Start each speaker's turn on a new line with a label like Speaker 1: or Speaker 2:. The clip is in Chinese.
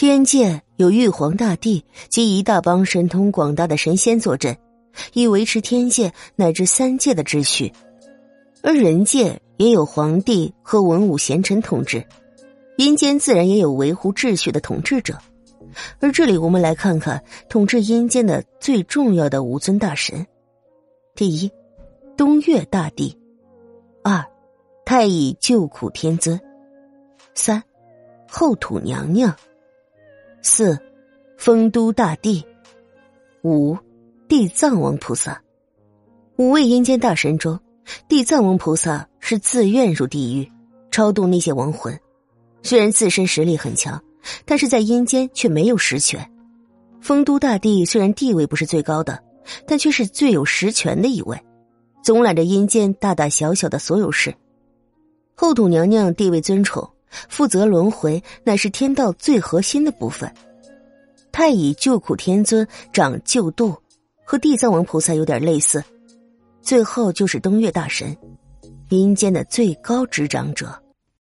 Speaker 1: 天界有玉皇大帝及一大帮神通广大的神仙坐镇，以维持天界乃至三界的秩序；而人界也有皇帝和文武贤臣统治，阴间自然也有维护秩序的统治者。而这里，我们来看看统治阴间的最重要的五尊大神：第一，东岳大帝；二，太乙救苦天尊；三，后土娘娘；四，丰都大帝；五，地藏王菩萨。五位阴间大神中，地藏王菩萨是自愿入地狱，超度那些亡魂，虽然自身实力很强。但是在阴间却没有实权。丰都大帝虽然地位不是最高的，但却是最有实权的一位，总揽着阴间大大小小的所有事。后土娘娘地位尊崇，负责轮回，乃是天道最核心的部分。太乙救苦天尊掌救度，和地藏王菩萨有点类似。最后就是东岳大神，阴间的最高执掌者。